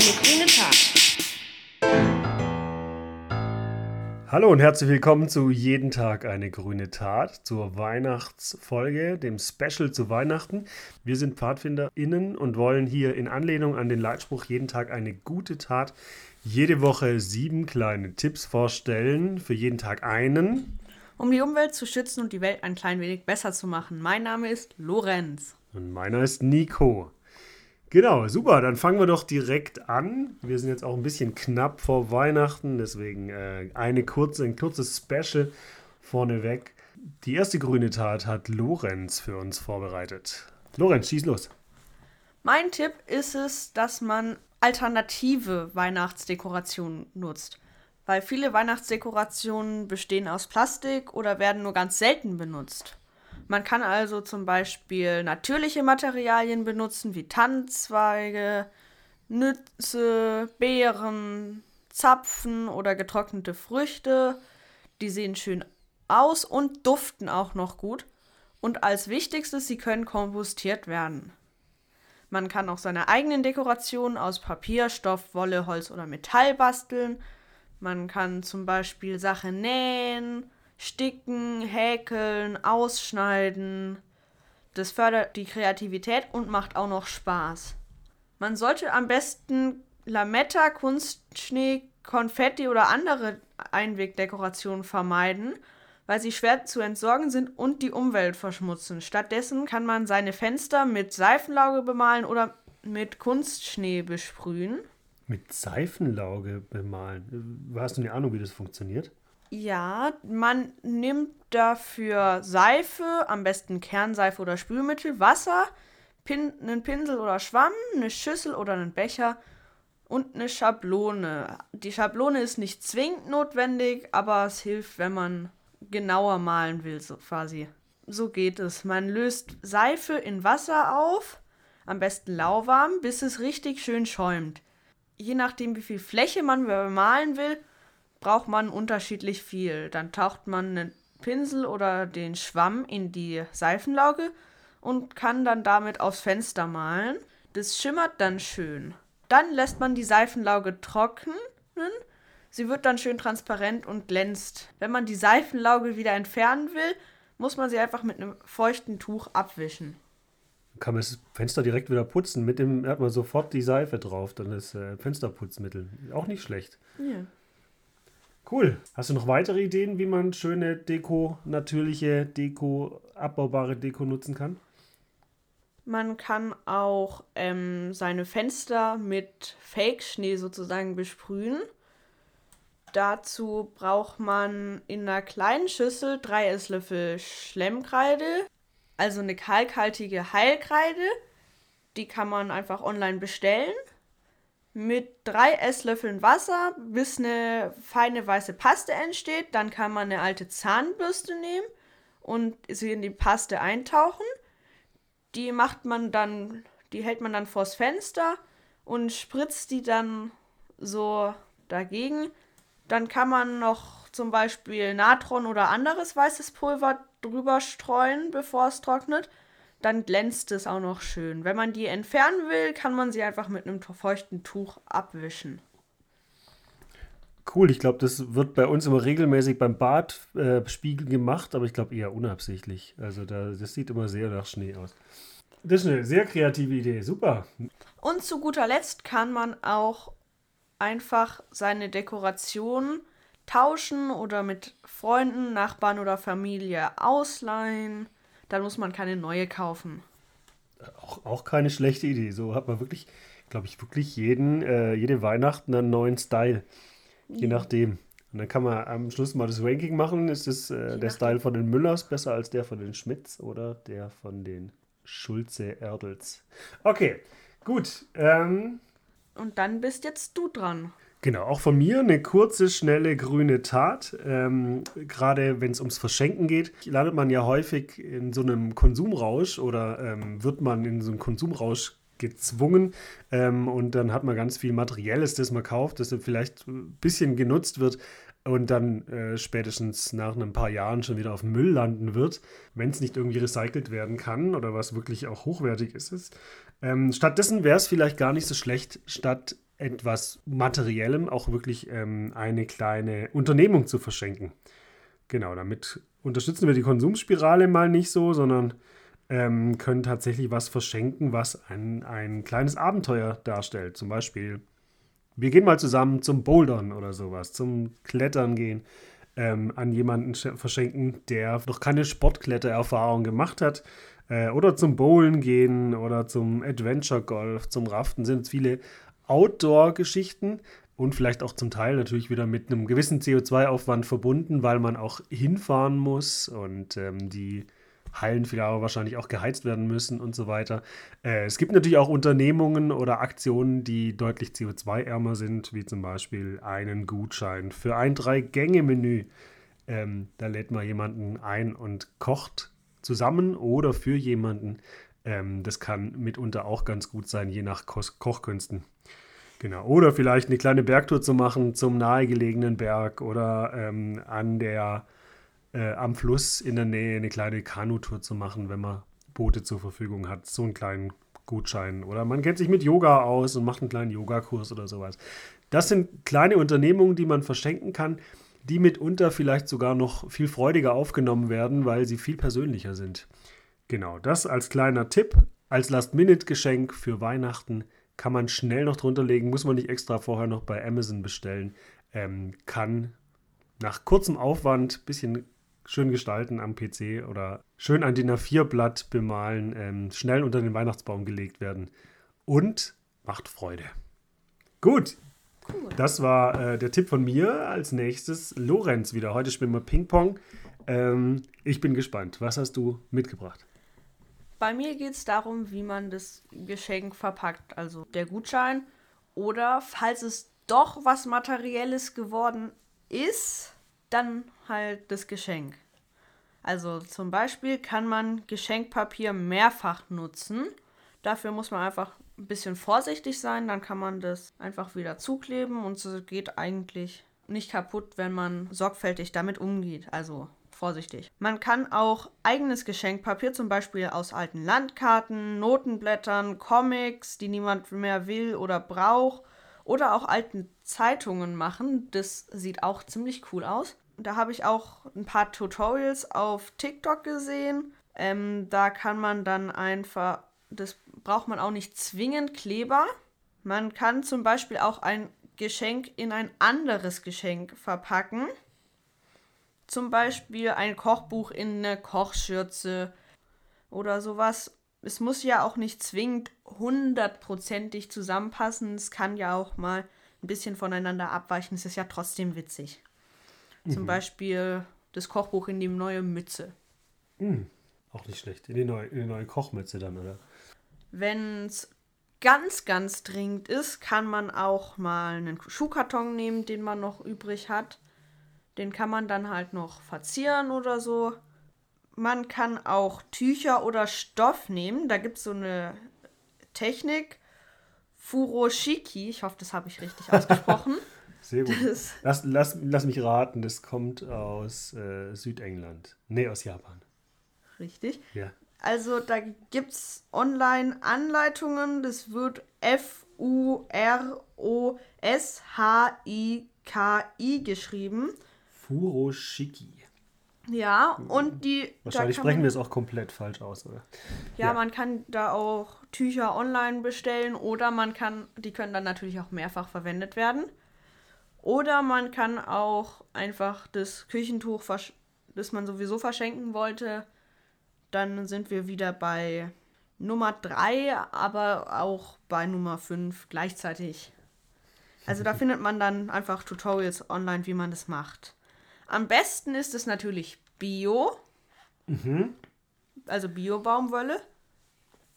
eine grüne Tat. Hallo und herzlich willkommen zu Jeden Tag eine grüne Tat, zur Weihnachtsfolge, dem Special zu Weihnachten. Wir sind PfadfinderInnen und wollen hier in Anlehnung an den Leitspruch Jeden Tag eine gute Tat jede Woche sieben kleine Tipps vorstellen, für jeden Tag einen. Um die Umwelt zu schützen und die Welt ein klein wenig besser zu machen. Mein Name ist Lorenz. Und meiner ist Nico. Genau, super. Dann fangen wir doch direkt an. Wir sind jetzt auch ein bisschen knapp vor Weihnachten, deswegen äh, eine kurze, ein kurzes Special vorneweg. Die erste grüne Tat hat Lorenz für uns vorbereitet. Lorenz, schieß los. Mein Tipp ist es, dass man alternative Weihnachtsdekorationen nutzt. Weil viele Weihnachtsdekorationen bestehen aus Plastik oder werden nur ganz selten benutzt. Man kann also zum Beispiel natürliche Materialien benutzen, wie Tannenzweige, Nüsse, Beeren, Zapfen oder getrocknete Früchte. Die sehen schön aus und duften auch noch gut. Und als wichtigstes, sie können kompostiert werden. Man kann auch seine eigenen Dekorationen aus Papier, Stoff, Wolle, Holz oder Metall basteln. Man kann zum Beispiel Sachen nähen, sticken, häkeln, ausschneiden. Das fördert die Kreativität und macht auch noch Spaß. Man sollte am besten Lametta, Kunstschnee, Konfetti oder andere Einwegdekorationen vermeiden, weil sie schwer zu entsorgen sind und die Umwelt verschmutzen. Stattdessen kann man seine Fenster mit Seifenlauge bemalen oder mit Kunstschnee besprühen. Mit Seifenlauge bemalen? Hast du eine Ahnung, wie das funktioniert? Ja, man nimmt dafür Seife, am besten Kernseife oder Spülmittel, Wasser, Pin einen Pinsel oder Schwamm, eine Schüssel oder einen Becher und eine Schablone. Die Schablone ist nicht zwingend notwendig, aber es hilft, wenn man genauer malen will, so quasi. So geht es. Man löst Seife in Wasser auf, am besten lauwarm, bis es richtig schön schäumt. Je nachdem, wie viel Fläche man bemalen will, braucht man unterschiedlich viel. Dann taucht man einen Pinsel oder den Schwamm in die Seifenlauge und kann dann damit aufs Fenster malen. Das schimmert dann schön. Dann lässt man die Seifenlauge trocknen. Sie wird dann schön transparent und glänzt. Wenn man die Seifenlauge wieder entfernen will, muss man sie einfach mit einem feuchten Tuch abwischen. Kann man das Fenster direkt wieder putzen. Mit dem hat man sofort die Seife drauf. Dann ist äh, Fensterputzmittel. Auch nicht schlecht. Ja. Cool. Hast du noch weitere Ideen, wie man schöne Deko, natürliche Deko, abbaubare Deko nutzen kann? Man kann auch ähm, seine Fenster mit Fake-Schnee sozusagen besprühen. Dazu braucht man in einer kleinen Schüssel drei Esslöffel Schlemmkreide, also eine kalkhaltige Heilkreide. Die kann man einfach online bestellen mit drei Esslöffeln Wasser, bis eine feine weiße Paste entsteht. Dann kann man eine alte Zahnbürste nehmen und sie in die Paste eintauchen. Die macht man dann, die hält man dann vors Fenster und spritzt die dann so dagegen. Dann kann man noch zum Beispiel Natron oder anderes weißes Pulver drüber streuen, bevor es trocknet dann glänzt es auch noch schön. Wenn man die entfernen will, kann man sie einfach mit einem feuchten Tuch abwischen. Cool, ich glaube, das wird bei uns immer regelmäßig beim Badspiegel äh, gemacht, aber ich glaube eher unabsichtlich. Also da, das sieht immer sehr nach Schnee aus. Das ist eine sehr kreative Idee, super. Und zu guter Letzt kann man auch einfach seine Dekoration tauschen oder mit Freunden, Nachbarn oder Familie ausleihen dann muss man keine neue kaufen. Auch, auch keine schlechte Idee. So hat man wirklich, glaube ich, wirklich jeden, äh, jede Weihnachten einen neuen Style. Je nachdem. Und dann kann man am Schluss mal das Ranking machen. Ist das, äh, der Style von den Müllers besser als der von den Schmitz oder der von den Schulze-Erdels? Okay, gut. Ähm, Und dann bist jetzt du dran. Genau, auch von mir eine kurze, schnelle grüne Tat. Ähm, Gerade wenn es ums Verschenken geht, landet man ja häufig in so einem Konsumrausch oder ähm, wird man in so einem Konsumrausch gezwungen ähm, und dann hat man ganz viel Materielles, das man kauft, das vielleicht ein bisschen genutzt wird und dann äh, spätestens nach ein paar Jahren schon wieder auf Müll landen wird, wenn es nicht irgendwie recycelt werden kann oder was wirklich auch hochwertig ist. ist. Ähm, stattdessen wäre es vielleicht gar nicht so schlecht, statt etwas Materiellem auch wirklich ähm, eine kleine Unternehmung zu verschenken. Genau, damit unterstützen wir die Konsumspirale mal nicht so, sondern ähm, können tatsächlich was verschenken, was ein, ein kleines Abenteuer darstellt. Zum Beispiel, wir gehen mal zusammen zum Bouldern oder sowas, zum Klettern gehen, ähm, an jemanden verschenken, der noch keine Sportklettererfahrung gemacht hat. Äh, oder zum Bowlen gehen oder zum Adventure Golf, zum Raften sind viele Outdoor-Geschichten und vielleicht auch zum Teil natürlich wieder mit einem gewissen CO2-Aufwand verbunden, weil man auch hinfahren muss und ähm, die Hallen vielleicht aber wahrscheinlich auch geheizt werden müssen und so weiter. Äh, es gibt natürlich auch Unternehmungen oder Aktionen, die deutlich CO2-ärmer sind, wie zum Beispiel einen Gutschein für ein Drei-Gänge-Menü. Ähm, da lädt man jemanden ein und kocht zusammen oder für jemanden. Ähm, das kann mitunter auch ganz gut sein, je nach Ko Kochkünsten. Genau. Oder vielleicht eine kleine Bergtour zu machen zum nahegelegenen Berg oder ähm, an der äh, am Fluss in der Nähe eine kleine Kanutour zu machen, wenn man Boote zur Verfügung hat. So einen kleinen Gutschein. Oder man kennt sich mit Yoga aus und macht einen kleinen Yogakurs oder sowas. Das sind kleine Unternehmungen, die man verschenken kann, die mitunter vielleicht sogar noch viel freudiger aufgenommen werden, weil sie viel persönlicher sind. Genau, das als kleiner Tipp, als Last-Minute-Geschenk für Weihnachten kann man schnell noch drunter legen, muss man nicht extra vorher noch bei Amazon bestellen, ähm, kann nach kurzem Aufwand, bisschen schön gestalten am PC oder schön ein DIN A4-Blatt bemalen, ähm, schnell unter den Weihnachtsbaum gelegt werden und macht Freude. Gut, cool. das war äh, der Tipp von mir. Als nächstes Lorenz wieder. Heute spielen wir Ping-Pong. Ähm, ich bin gespannt. Was hast du mitgebracht? Bei mir geht es darum, wie man das Geschenk verpackt. Also der Gutschein oder falls es doch was Materielles geworden ist, dann halt das Geschenk. Also zum Beispiel kann man Geschenkpapier mehrfach nutzen. Dafür muss man einfach ein bisschen vorsichtig sein, dann kann man das einfach wieder zukleben und es geht eigentlich nicht kaputt, wenn man sorgfältig damit umgeht. Also vorsichtig. Man kann auch eigenes Geschenkpapier, zum Beispiel aus alten Landkarten, Notenblättern, Comics, die niemand mehr will oder braucht, oder auch alten Zeitungen machen. Das sieht auch ziemlich cool aus. Da habe ich auch ein paar Tutorials auf TikTok gesehen. Ähm, da kann man dann einfach, das braucht man auch nicht zwingend Kleber. Man kann zum Beispiel auch ein Geschenk in ein anderes Geschenk verpacken. Zum Beispiel ein Kochbuch in eine Kochschürze oder sowas. Es muss ja auch nicht zwingend hundertprozentig zusammenpassen. Es kann ja auch mal ein bisschen voneinander abweichen. Es ist ja trotzdem witzig. Zum mhm. Beispiel das Kochbuch in die neue Mütze. Mhm. Auch nicht schlecht. In die, neue, in die neue Kochmütze dann, oder? Wenn es ganz, ganz dringend ist, kann man auch mal einen Schuhkarton nehmen, den man noch übrig hat. Den kann man dann halt noch verzieren oder so. Man kann auch Tücher oder Stoff nehmen. Da gibt es so eine Technik. Furoshiki, ich hoffe, das habe ich richtig ausgesprochen. Sehr gut. Lass, lass, lass mich raten, das kommt aus äh, Südengland. Nee, aus Japan. Richtig. Ja. Also da gibt es Online-Anleitungen. Das wird F-U-R-O-S-H-I-K-I geschrieben. Furoshiki. Ja, und die. Wahrscheinlich sprechen man, wir es auch komplett falsch aus, oder? Ja, ja, man kann da auch Tücher online bestellen oder man kann, die können dann natürlich auch mehrfach verwendet werden. Oder man kann auch einfach das Küchentuch, das man sowieso verschenken wollte, dann sind wir wieder bei Nummer 3, aber auch bei Nummer 5 gleichzeitig. Also da findet man dann einfach Tutorials online, wie man das macht. Am besten ist es natürlich Bio. Mhm. Also Bio-Baumwolle.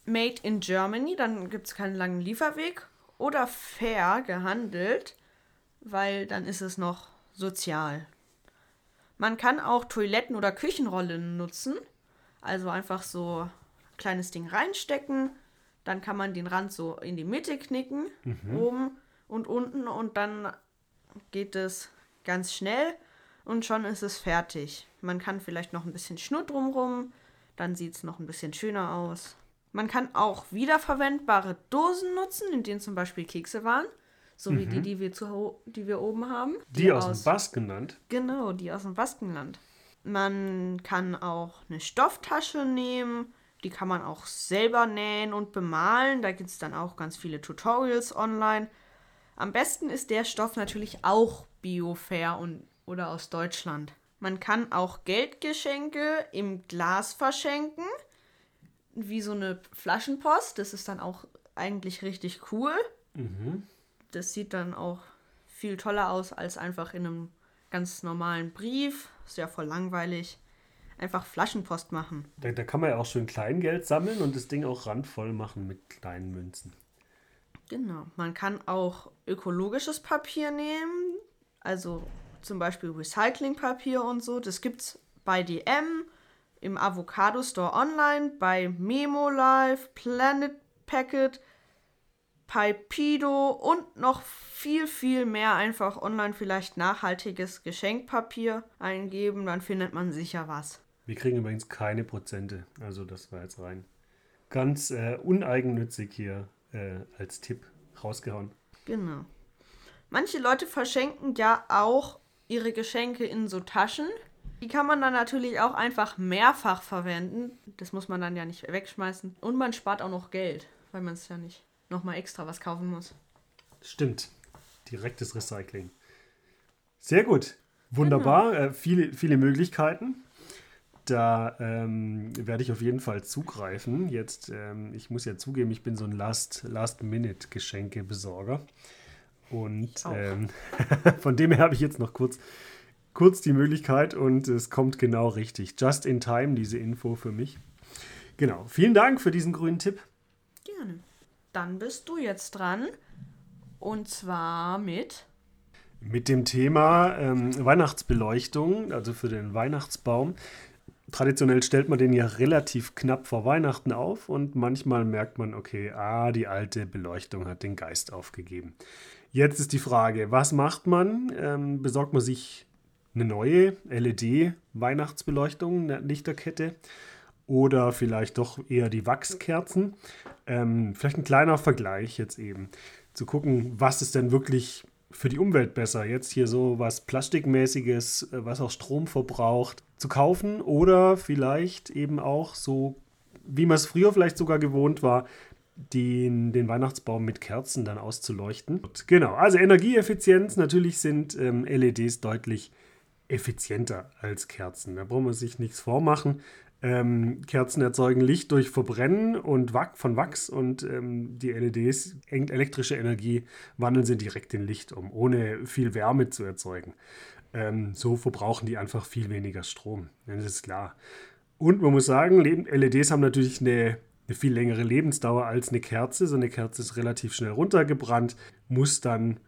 Made in Germany, dann gibt es keinen langen Lieferweg. Oder fair gehandelt weil dann ist es noch sozial. Man kann auch Toiletten- oder Küchenrollen nutzen. Also einfach so ein kleines Ding reinstecken. Dann kann man den Rand so in die Mitte knicken, mhm. oben und unten. Und dann geht es ganz schnell und schon ist es fertig. Man kann vielleicht noch ein bisschen Schnur drumrum. Dann sieht es noch ein bisschen schöner aus. Man kann auch wiederverwendbare Dosen nutzen, in denen zum Beispiel Kekse waren So wie die, die wir, zu, die wir oben haben. Die, aus, aus dem Baskenland? Genau, die aus dem Baskenland. Man kann auch eine Stofftasche nehmen. Die kann man auch selber nähen und bemalen. Da gibt es dann auch ganz viele Tutorials online. Am besten ist der Stoff natürlich auch biofair und, oder aus Deutschland. Man kann auch Geldgeschenke im Glas verschenken, wie so eine Flaschenpost. Das ist dann auch eigentlich richtig cool. Mhm. Das sieht dann auch viel toller aus als einfach in einem ganz normalen Brief. Ist ja voll langweilig. Einfach Flaschenpost machen. Da, da kann man ja auch schön Kleingeld sammeln und das Ding auch randvoll machen mit kleinen Münzen. Genau. Man kann auch ökologisches Papier nehmen. Also zum Beispiel Recyclingpapier und so. Das gibt's bei DM, im Avocado Store online, bei Memo Life, Planet Packet, Pipedo und noch viel, viel mehr einfach online vielleicht nachhaltiges Geschenkpapier eingeben, dann findet man sicher was. Wir kriegen übrigens keine Prozente, also das war jetzt rein ganz äh, uneigennützig hier äh, als Tipp rausgehauen. Genau. Manche Leute verschenken ja auch ihre Geschenke in so Taschen. Die kann man dann natürlich auch einfach mehrfach verwenden. Das muss man dann ja nicht wegschmeißen. Und man spart auch noch Geld, weil man es ja nicht nochmal extra was kaufen muss. Stimmt. Direktes Recycling. Sehr gut. Wunderbar. Genau. Äh, viele, viele Möglichkeiten. Da ähm, werde ich auf jeden Fall zugreifen. Jetzt, ähm, ich muss ja zugeben, ich bin so ein Last-Minute-Geschenke-Besorger. Und ähm, von dem her habe ich jetzt noch kurz, kurz die Möglichkeit und es kommt genau richtig. Just in time, diese Info für mich. Genau. Vielen Dank für diesen grünen Tipp. Gerne. Dann bist du jetzt dran. Und zwar mit. Mit dem Thema ähm, Weihnachtsbeleuchtung, also für den Weihnachtsbaum. Traditionell stellt man den ja relativ knapp vor Weihnachten auf und manchmal merkt man, okay, ah, die alte Beleuchtung hat den Geist aufgegeben. Jetzt ist die Frage, was macht man? Ähm, besorgt man sich eine neue LED-Weihnachtsbeleuchtung, eine Lichterkette? oder vielleicht doch eher die Wachskerzen. Ähm, vielleicht ein kleiner Vergleich jetzt eben. Zu gucken, was ist denn wirklich für die Umwelt besser? Jetzt hier so was Plastikmäßiges, äh, was auch Strom verbraucht, zu kaufen oder vielleicht eben auch so, wie man es früher vielleicht sogar gewohnt war, den, den Weihnachtsbaum mit Kerzen dann auszuleuchten. Genau, also Energieeffizienz, natürlich sind ähm, LEDs deutlich effizienter als Kerzen. Da braucht man sich nichts vormachen. Ähm, Kerzen erzeugen Licht durch Verbrennen und Wach, von Wachs und ähm, die LEDs, elektrische Energie, wandeln sie direkt in Licht um, ohne viel Wärme zu erzeugen. Ähm, so verbrauchen die einfach viel weniger Strom. Das ist klar. Und man muss sagen, LEDs haben natürlich eine, eine viel längere Lebensdauer als eine Kerze. So eine Kerze ist relativ schnell runtergebrannt, muss dann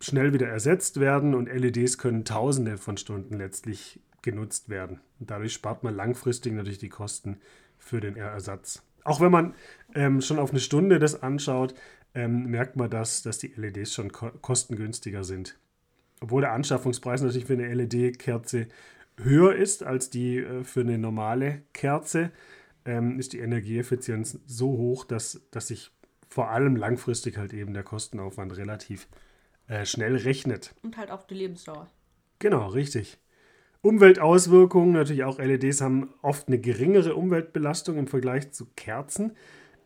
schnell wieder ersetzt werden und LEDs können Tausende von Stunden letztlich genutzt werden. Und dadurch spart man langfristig natürlich die Kosten für den Ersatz. Auch wenn man ähm, schon auf eine Stunde das anschaut, ähm, merkt man, dass, dass die LEDs schon ko kostengünstiger sind. Obwohl der Anschaffungspreis natürlich für eine LED-Kerze höher ist als die äh, für eine normale Kerze, ähm, ist die Energieeffizienz so hoch, dass, dass sich vor allem langfristig halt eben der Kostenaufwand relativ äh, schnell rechnet. Und halt auch die Lebensdauer. Genau, richtig. Umweltauswirkungen, natürlich auch LEDs haben oft eine geringere Umweltbelastung im Vergleich zu Kerzen,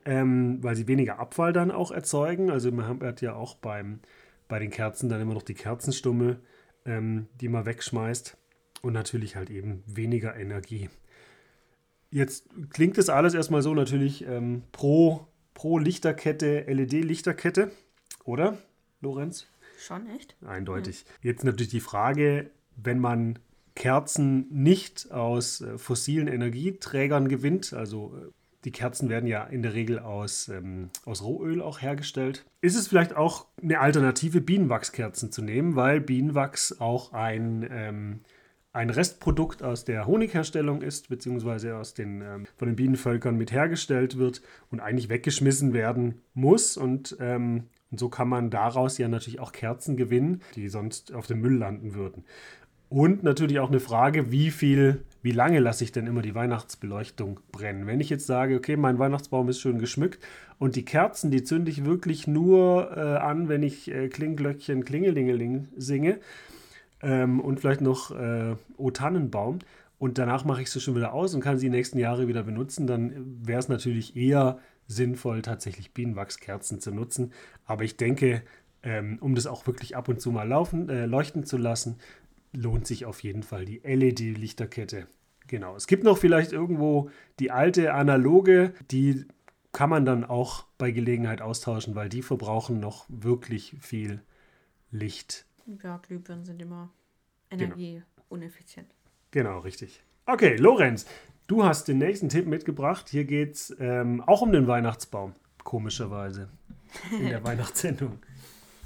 ähm, weil sie weniger Abfall dann auch erzeugen. Also man hat ja auch beim, bei den Kerzen dann immer noch die Kerzenstummel, ähm, die man wegschmeißt und natürlich halt eben weniger Energie. Jetzt klingt das alles erstmal so natürlich ähm, pro, pro Lichterkette, LED-Lichterkette, oder, Lorenz? Schon echt? Eindeutig. Ja. Jetzt natürlich die Frage, wenn man Kerzen nicht aus äh, fossilen Energieträgern gewinnt. Also äh, die Kerzen werden ja in der Regel aus, ähm, aus Rohöl auch hergestellt. Ist es vielleicht auch eine Alternative, Bienenwachskerzen zu nehmen, weil Bienenwachs auch ein, ähm, ein Restprodukt aus der Honigherstellung ist, beziehungsweise aus den, ähm, von den Bienenvölkern mit hergestellt wird und eigentlich weggeschmissen werden muss. Und, ähm, und so kann man daraus ja natürlich auch Kerzen gewinnen, die sonst auf dem Müll landen würden. Und natürlich auch eine Frage, wie viel, wie lange lasse ich denn immer die Weihnachtsbeleuchtung brennen? Wenn ich jetzt sage, okay, mein Weihnachtsbaum ist schön geschmückt und die Kerzen, die zünde ich wirklich nur äh, an, wenn ich äh, Klingglöckchen, Klingelingeling singe ähm, und vielleicht noch äh, O Tannenbaum und danach mache ich sie schon wieder aus und kann sie die nächsten Jahre wieder benutzen, dann wäre es natürlich eher sinnvoll, tatsächlich Bienenwachskerzen zu nutzen. Aber ich denke, ähm, um das auch wirklich ab und zu mal laufen, äh, leuchten zu lassen, lohnt sich auf jeden Fall die LED-Lichterkette. Genau. Es gibt noch vielleicht irgendwo die alte analoge, die kann man dann auch bei Gelegenheit austauschen, weil die verbrauchen noch wirklich viel Licht. Ja, Glühbirnen sind immer energieuneffizient. Genau. genau, richtig. Okay, Lorenz, du hast den nächsten Tipp mitgebracht. Hier geht es ähm, auch um den Weihnachtsbaum, komischerweise, in der Weihnachtssendung.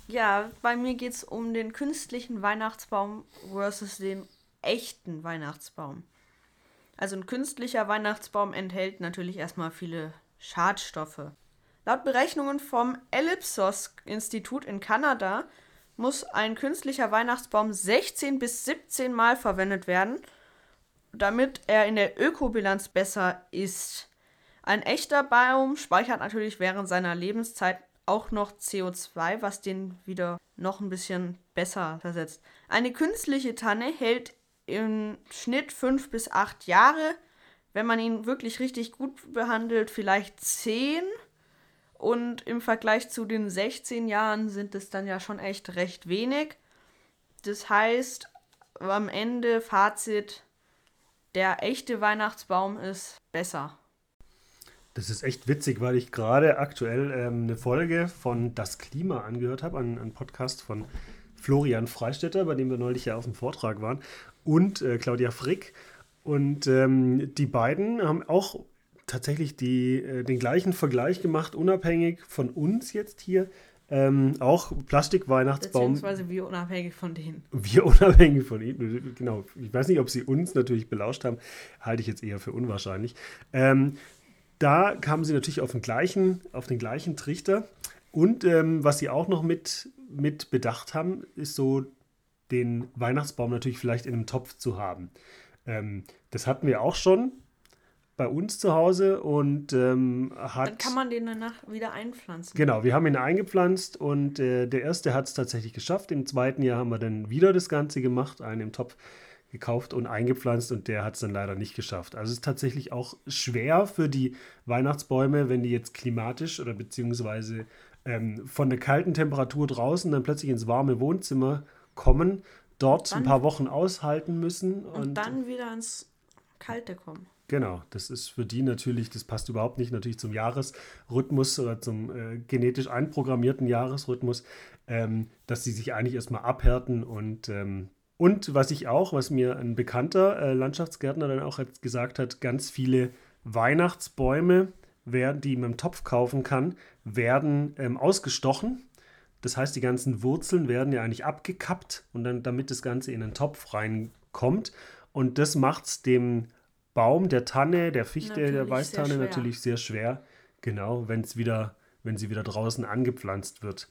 Ja, bei mir geht es um den künstlichen Weihnachtsbaum versus den echten Weihnachtsbaum. Also ein künstlicher Weihnachtsbaum enthält natürlich erstmal viele Schadstoffe. Laut Berechnungen vom Ellipsos-Institut in Kanada muss ein künstlicher Weihnachtsbaum 16 bis 17 Mal verwendet werden, damit er in der Ökobilanz besser ist. Ein echter Baum speichert natürlich während seiner Lebenszeit auch noch CO2, was den wieder noch ein bisschen besser versetzt. Eine künstliche Tanne hält im Schnitt fünf bis acht Jahre. Wenn man ihn wirklich richtig gut behandelt, vielleicht zehn. Und im Vergleich zu den 16 Jahren sind es dann ja schon echt recht wenig. Das heißt, am Ende Fazit, der echte Weihnachtsbaum ist besser. Das ist echt witzig, weil ich gerade aktuell ähm, eine Folge von Das Klima angehört habe, einen, Podcast von Florian Freistetter, bei dem wir neulich ja auf dem Vortrag waren, und äh, Claudia Frick. Und ähm, die beiden haben auch tatsächlich die, äh, den gleichen Vergleich gemacht, unabhängig von uns jetzt hier. Ähm, auch Plastikweihnachtsbaum. Beziehungsweise wir unabhängig von denen. Wir unabhängig von ihnen, genau. Ich weiß nicht, ob sie uns natürlich belauscht haben, halte ich jetzt eher für unwahrscheinlich. Ähm, da kamen sie natürlich auf den gleichen, auf den gleichen Trichter. Und ähm, was sie auch noch mit, mit bedacht haben, ist so den Weihnachtsbaum natürlich vielleicht in einem Topf zu haben. Ähm, das hatten wir auch schon bei uns zu Hause und ähm, hat. Dann kann man den danach wieder einpflanzen. Genau, wir haben ihn eingepflanzt und äh, der erste hat es tatsächlich geschafft. Im zweiten Jahr haben wir dann wieder das Ganze gemacht, einen im Topf gekauft und eingepflanzt und der hat es dann leider nicht geschafft. Also es ist tatsächlich auch schwer für die Weihnachtsbäume, wenn die jetzt klimatisch oder beziehungsweise ähm, von der kalten Temperatur draußen dann plötzlich ins warme Wohnzimmer kommen, dort dann, ein paar Wochen aushalten müssen. Und, und dann wieder ins Kalte kommen. Genau, das ist für die natürlich, das passt überhaupt nicht natürlich zum Jahresrhythmus oder zum äh, genetisch einprogrammierten Jahresrhythmus, ähm, dass sie sich eigentlich erstmal abhärten und ähm, und was ich auch, was mir ein bekannter äh, Landschaftsgärtner dann auch gesagt hat, ganz viele Weihnachtsbäume, werden, die man im Topf kaufen kann, werden ähm, ausgestochen. Das heißt, die ganzen Wurzeln werden ja eigentlich abgekappt und dann, damit das Ganze in den Topf reinkommt. Und das macht es dem Baum, der Tanne, der Fichte, natürlich der Weißtanne natürlich sehr schwer. Genau, wenn es wieder, wenn sie wieder draußen angepflanzt wird.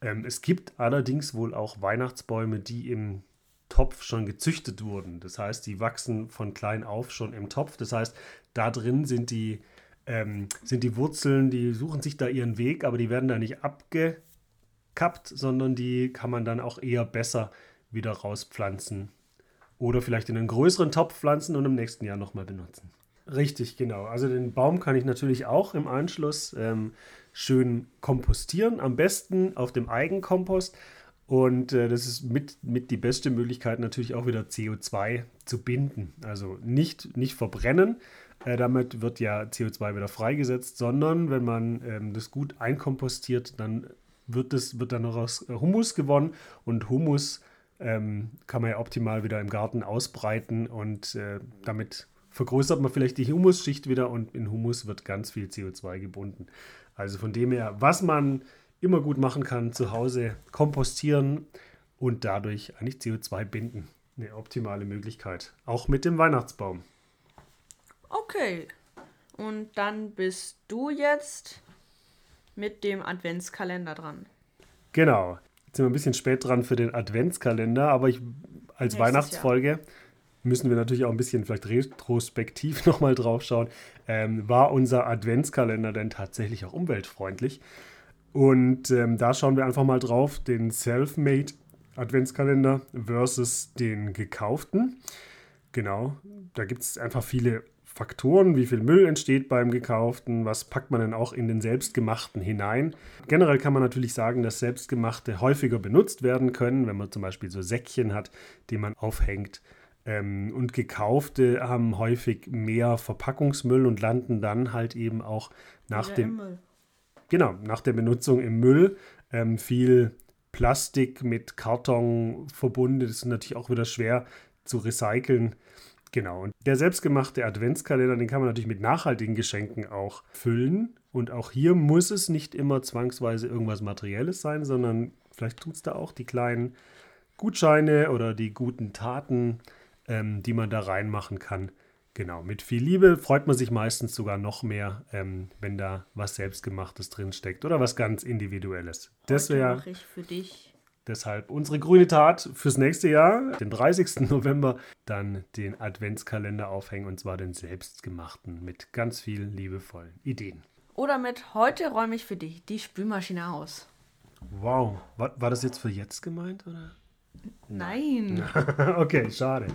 Ähm, es gibt allerdings wohl auch Weihnachtsbäume, die im Topf schon gezüchtet wurden. Das heißt, die wachsen von klein auf schon im Topf. Das heißt, da drin sind die, ähm, sind die Wurzeln, die suchen sich da ihren Weg, aber die werden da nicht abgekappt, sondern die kann man dann auch eher besser wieder rauspflanzen. Oder vielleicht in einen größeren Topf pflanzen und im nächsten Jahr nochmal benutzen. Richtig, genau. Also den Baum kann ich natürlich auch im Anschluss ähm, schön kompostieren. Am besten auf dem Eigenkompost. Und äh, das ist mit, mit die beste Möglichkeit, natürlich auch wieder CO2 zu binden. Also nicht, nicht verbrennen, äh, damit wird ja CO2 wieder freigesetzt, sondern wenn man ähm, das gut einkompostiert, dann wird, das, wird dann noch aus Humus gewonnen und Humus ähm, kann man ja optimal wieder im Garten ausbreiten und äh, damit vergrößert man vielleicht die Humusschicht wieder und in Humus wird ganz viel CO2 gebunden. Also von dem her, was man immer gut machen kann, zu Hause kompostieren und dadurch eigentlich CO2 binden. Eine optimale Möglichkeit. Auch mit dem Weihnachtsbaum. Okay. Und dann bist du jetzt mit dem Adventskalender dran. Genau. Jetzt sind wir ein bisschen spät dran für den Adventskalender, aber ich als Nächstes Weihnachtsfolge, müssen wir natürlich auch ein bisschen vielleicht retrospektiv nochmal drauf schauen, ähm, war unser Adventskalender denn tatsächlich auch umweltfreundlich? Und ähm, da schauen wir einfach mal drauf, den Self-Made Adventskalender versus den gekauften. Genau, da gibt es einfach viele Faktoren, wie viel Müll entsteht beim gekauften, was packt man denn auch in den selbstgemachten hinein. Generell kann man natürlich sagen, dass selbstgemachte häufiger benutzt werden können, wenn man zum Beispiel so Säckchen hat, die man aufhängt. Ähm, und gekaufte haben häufig mehr Verpackungsmüll und landen dann halt eben auch nach Wieder dem genau, nach der Benutzung im Müll ähm, viel Plastik mit Karton verbunden. Das ist natürlich auch wieder schwer zu recyceln. Genau. Und der selbstgemachte Adventskalender, den kann man natürlich mit nachhaltigen Geschenken auch füllen. Und auch hier muss es nicht immer zwangsweise irgendwas Materielles sein, sondern vielleicht tut es da auch die kleinen Gutscheine oder die guten Taten, ähm, die man da reinmachen kann. Genau, mit viel Liebe freut man sich meistens sogar noch mehr, ähm, wenn da was Selbstgemachtes drinsteckt oder was ganz Individuelles. Das Heute wäre mache ich für dich. Deshalb unsere grüne Tat fürs nächste Jahr, den 30. November, dann den Adventskalender aufhängen und zwar den selbstgemachten mit ganz vielen liebevollen Ideen. Oder mit heute räume ich für dich die Spülmaschine aus. Wow, war, war das jetzt für jetzt gemeint oder? Nein. okay, schade.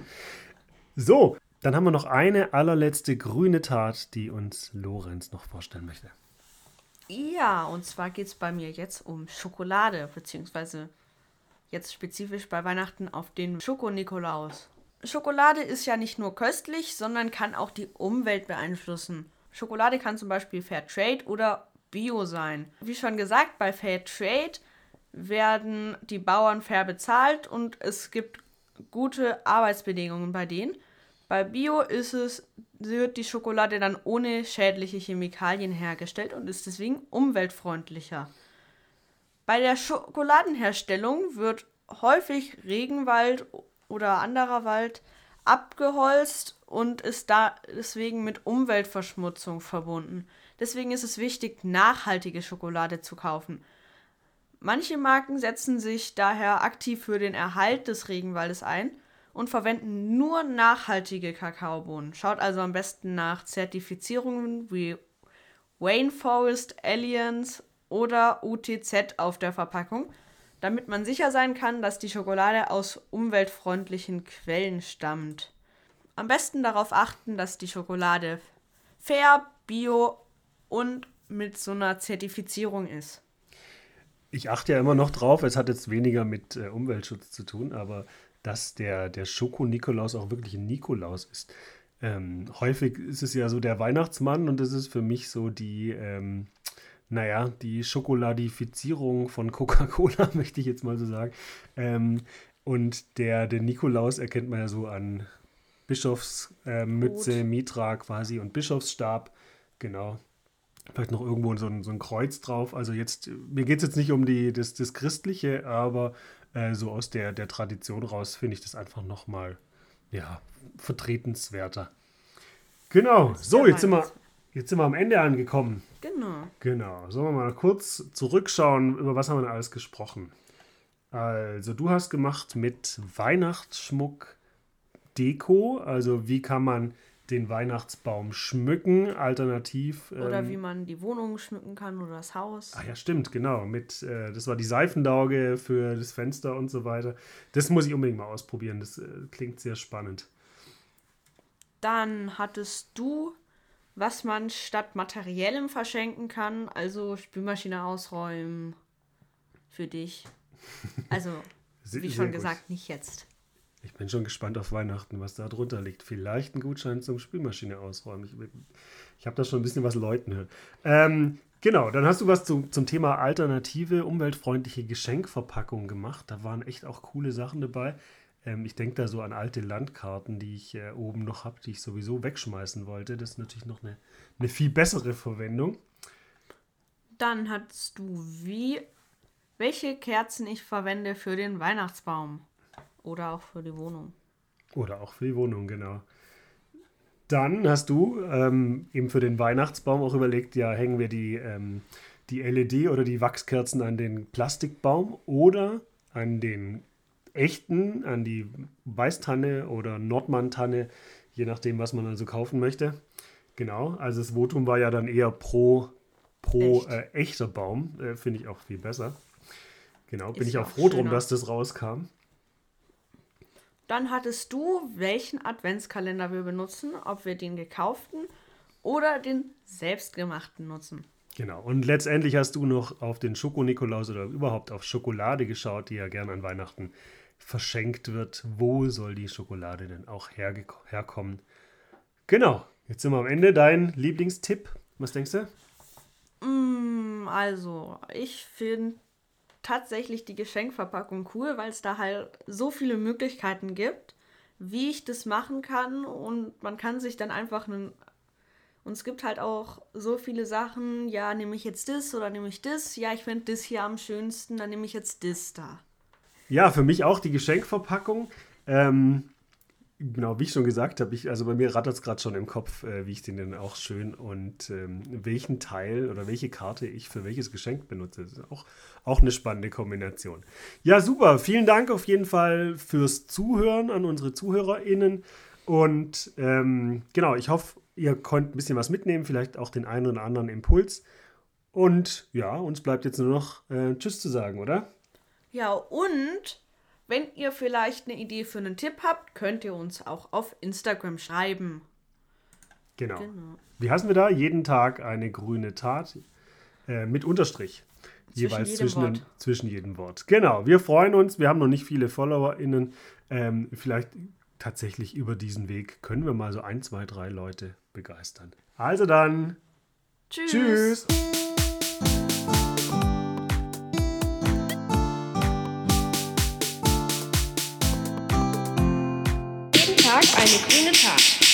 So, dann haben wir noch eine allerletzte grüne Tat, die uns Lorenz noch vorstellen möchte. Ja, und zwar geht es bei mir jetzt um Schokolade, beziehungsweise jetzt spezifisch bei Weihnachten auf den Schoko-Nikolaus. Schokolade ist ja nicht nur köstlich, sondern kann auch die Umwelt beeinflussen. Schokolade kann zum Beispiel Fair Trade oder Bio sein. Wie schon gesagt, bei Fair Trade werden die Bauern fair bezahlt und es gibt gute Arbeitsbedingungen bei denen. Bei Bio ist es, wird die Schokolade dann ohne schädliche Chemikalien hergestellt und ist deswegen umweltfreundlicher. Bei der Schokoladenherstellung wird häufig Regenwald oder anderer Wald abgeholzt und ist da deswegen mit Umweltverschmutzung verbunden. Deswegen ist es wichtig, nachhaltige Schokolade zu kaufen. Manche Marken setzen sich daher aktiv für den Erhalt des Regenwaldes ein und verwenden nur nachhaltige Kakaobohnen. Schaut also am besten nach Zertifizierungen wie Rainforest Alliance oder UTZ auf der Verpackung, damit man sicher sein kann, dass die Schokolade aus umweltfreundlichen Quellen stammt. Am besten darauf achten, dass die Schokolade fair, bio und mit so einer Zertifizierung ist. Ich achte ja immer noch drauf, es hat jetzt weniger mit äh, Umweltschutz zu tun, aber dass der, der Schoko-Nikolaus auch wirklich ein Nikolaus ist. Ähm, häufig ist es ja so der Weihnachtsmann und das ist für mich so die, ähm, naja, die Schokoladifizierung von Coca-Cola, möchte ich jetzt mal so sagen. Ähm, und der, der Nikolaus erkennt man ja so an Bischofsmütze, äh, Mitra quasi und Bischofsstab. Genau. Vielleicht noch irgendwo so ein, so ein Kreuz drauf. Also jetzt, mir geht es jetzt nicht um die, das, das Christliche, aber äh, so aus der, der Tradition raus finde ich das einfach nochmal, ja, vertretenswerter. Genau, so, jetzt sind, wir, jetzt sind wir am Ende angekommen. Genau. Genau, sollen wir mal kurz zurückschauen, über was haben wir denn alles gesprochen? Also, du hast gemacht mit Weihnachtsschmuck Deko, also wie kann man den Weihnachtsbaum schmücken, alternativ. Oder ähm, wie man die Wohnung schmücken kann oder das Haus. Ach ja, stimmt, genau. Mit, äh, das war die Seifendauge für das Fenster und so weiter. Das muss ich unbedingt mal ausprobieren. Das äh, klingt sehr spannend. Dann hattest du, was man statt materiellem verschenken kann, also Spülmaschine ausräumen für dich. Also, wie schon gut. gesagt, nicht jetzt. Ich bin schon gespannt auf Weihnachten, was da drunter liegt. Vielleicht ein Gutschein zum Spülmaschine ausräumen. Ich, ich habe da schon ein bisschen was läuten hören. Ähm, genau, dann hast du was zu, zum Thema alternative, umweltfreundliche Geschenkverpackung gemacht. Da waren echt auch coole Sachen dabei. Ähm, ich denke da so an alte Landkarten, die ich äh, oben noch habe, die ich sowieso wegschmeißen wollte. Das ist natürlich noch eine, eine viel bessere Verwendung. Dann hattest du wie, welche Kerzen ich verwende für den Weihnachtsbaum. Oder auch für die Wohnung. Oder auch für die Wohnung, genau. Dann hast du ähm, eben für den Weihnachtsbaum auch überlegt, ja, hängen wir die, ähm, die LED oder die Wachskerzen an den Plastikbaum oder an den echten, an die Weißtanne oder Nordmann-Tanne, je nachdem, was man also kaufen möchte. Genau, also das Votum war ja dann eher pro, pro Echt. äh, echter Baum. Äh, Finde ich auch viel besser. Genau, bin Ist ich auch froh schöner. drum, dass das rauskam. Dann hattest du, welchen Adventskalender wir benutzen, ob wir den gekauften oder den selbstgemachten nutzen. Genau, und letztendlich hast du noch auf den Schoko-Nikolaus oder überhaupt auf Schokolade geschaut, die ja gern an Weihnachten verschenkt wird. Wo soll die Schokolade denn auch herkommen? Genau, jetzt sind wir am Ende. Dein Lieblingstipp, was denkst du? Mm, also, ich finde tatsächlich die Geschenkverpackung cool, weil es da halt so viele Möglichkeiten gibt, wie ich das machen kann und man kann sich dann einfach einen und es gibt halt auch so viele Sachen, ja, nehme ich jetzt das oder nehme ich das? Ja, ich finde das hier am schönsten, dann nehme ich jetzt das da. Ja, für mich auch die Geschenkverpackung. Ähm, genau, wie ich schon gesagt habe, also bei mir rattert es gerade schon im Kopf, äh, wie ich den denn auch schön und ähm, welchen Teil oder welche Karte ich für welches Geschenk benutze. Das ist auch, auch eine spannende Kombination. Ja, super. Vielen Dank auf jeden Fall fürs Zuhören an unsere ZuhörerInnen. Und ähm, genau, ich hoffe, ihr könnt ein bisschen was mitnehmen, vielleicht auch den einen oder anderen Impuls. Und ja, uns bleibt jetzt nur noch äh, Tschüss zu sagen, oder? Ja, und wenn ihr vielleicht eine Idee für einen Tipp habt, könnt ihr uns auch auf Instagram schreiben. Genau. genau. Wie heißen wir da? Jeden Tag eine grüne Tat äh, mit Unterstrich. Zwischen jeweils zwischen, den, zwischen jedem Wort. Genau, wir freuen uns. Wir haben noch nicht viele FollowerInnen. Ähm, vielleicht tatsächlich über diesen Weg können wir mal so ein, zwei, drei Leute begeistern. Also dann. Tschüss. Tschüss. Eine grüne Tat.